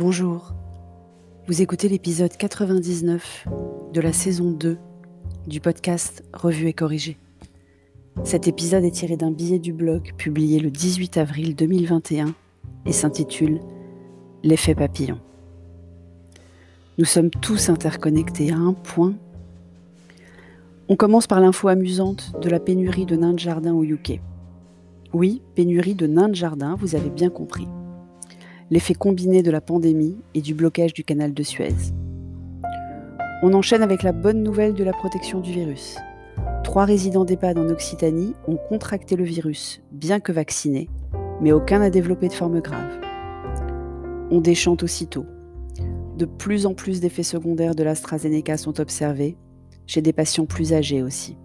Bonjour, vous écoutez l'épisode 99 de la saison 2 du podcast Revue et corrigé. Cet épisode est tiré d'un billet du blog publié le 18 avril 2021 et s'intitule L'effet papillon. Nous sommes tous interconnectés à un point. On commence par l'info amusante de la pénurie de nains de jardin au UK. Oui, pénurie de nains de jardin, vous avez bien compris. L'effet combiné de la pandémie et du blocage du canal de Suez. On enchaîne avec la bonne nouvelle de la protection du virus. Trois résidents d'EHPAD en Occitanie ont contracté le virus, bien que vaccinés, mais aucun n'a développé de forme grave. On déchante aussitôt. De plus en plus d'effets secondaires de l'AstraZeneca sont observés, chez des patients plus âgés aussi.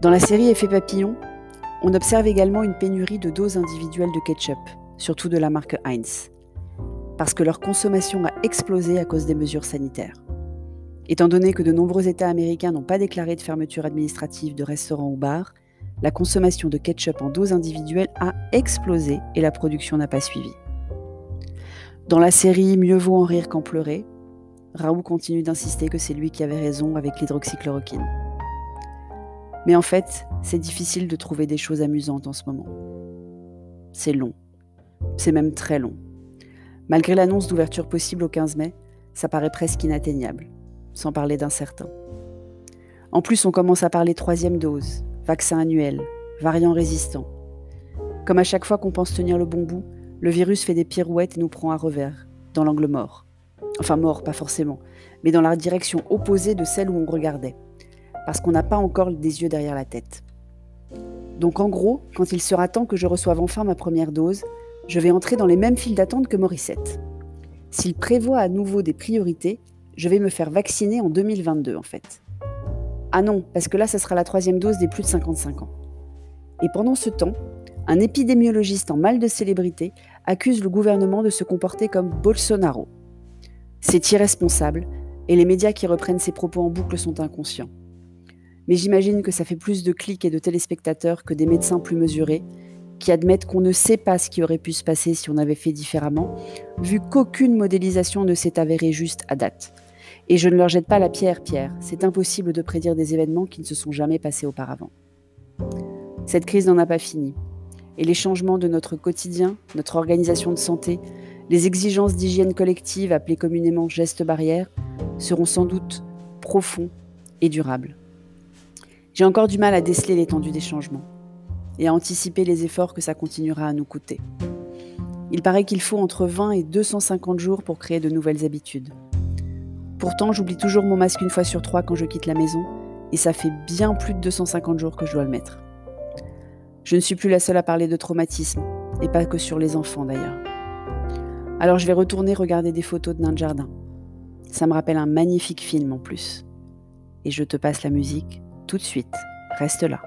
Dans la série Effet papillon, on observe également une pénurie de doses individuelles de ketchup, surtout de la marque Heinz, parce que leur consommation a explosé à cause des mesures sanitaires. Étant donné que de nombreux États américains n'ont pas déclaré de fermeture administrative de restaurants ou bars, la consommation de ketchup en doses individuelles a explosé et la production n'a pas suivi. Dans la série Mieux vaut en rire qu'en pleurer, Raoult continue d'insister que c'est lui qui avait raison avec l'hydroxychloroquine. Mais en fait, c'est difficile de trouver des choses amusantes en ce moment. C'est long. C'est même très long. Malgré l'annonce d'ouverture possible au 15 mai, ça paraît presque inatteignable, sans parler d'incertain. En plus, on commence à parler troisième dose, vaccin annuel, variant résistant. Comme à chaque fois qu'on pense tenir le bon bout, le virus fait des pirouettes et nous prend à revers, dans l'angle mort. Enfin mort, pas forcément, mais dans la direction opposée de celle où on regardait parce qu'on n'a pas encore des yeux derrière la tête. Donc en gros, quand il sera temps que je reçoive enfin ma première dose, je vais entrer dans les mêmes files d'attente que Morissette. S'il prévoit à nouveau des priorités, je vais me faire vacciner en 2022 en fait. Ah non, parce que là, ça sera la troisième dose des plus de 55 ans. Et pendant ce temps, un épidémiologiste en mal de célébrité accuse le gouvernement de se comporter comme Bolsonaro. C'est irresponsable, et les médias qui reprennent ses propos en boucle sont inconscients mais j'imagine que ça fait plus de clics et de téléspectateurs que des médecins plus mesurés, qui admettent qu'on ne sait pas ce qui aurait pu se passer si on avait fait différemment, vu qu'aucune modélisation ne s'est avérée juste à date. Et je ne leur jette pas la pierre, Pierre, c'est impossible de prédire des événements qui ne se sont jamais passés auparavant. Cette crise n'en a pas fini, et les changements de notre quotidien, notre organisation de santé, les exigences d'hygiène collective appelées communément gestes barrières, seront sans doute profonds et durables. J'ai encore du mal à déceler l'étendue des changements et à anticiper les efforts que ça continuera à nous coûter. Il paraît qu'il faut entre 20 et 250 jours pour créer de nouvelles habitudes. Pourtant, j'oublie toujours mon masque une fois sur trois quand je quitte la maison, et ça fait bien plus de 250 jours que je dois le mettre. Je ne suis plus la seule à parler de traumatisme, et pas que sur les enfants d'ailleurs. Alors je vais retourner regarder des photos de nains de jardin. Ça me rappelle un magnifique film en plus. Et je te passe la musique tout de suite. Reste là.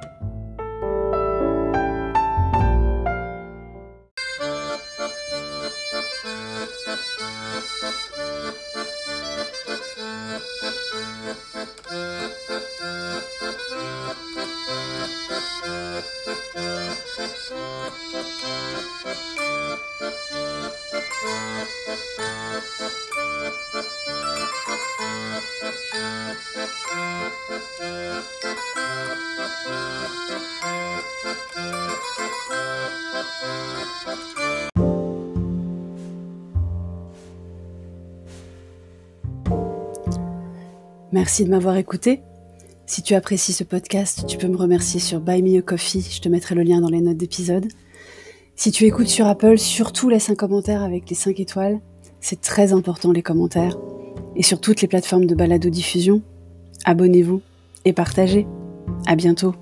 Merci de m'avoir écouté. Si tu apprécies ce podcast, tu peux me remercier sur Buy Me a Coffee, je te mettrai le lien dans les notes d'épisode. Si tu écoutes sur Apple, surtout laisse un commentaire avec les 5 étoiles. C'est très important les commentaires. Et sur toutes les plateformes de balado-diffusion, abonnez-vous et partagez. À bientôt.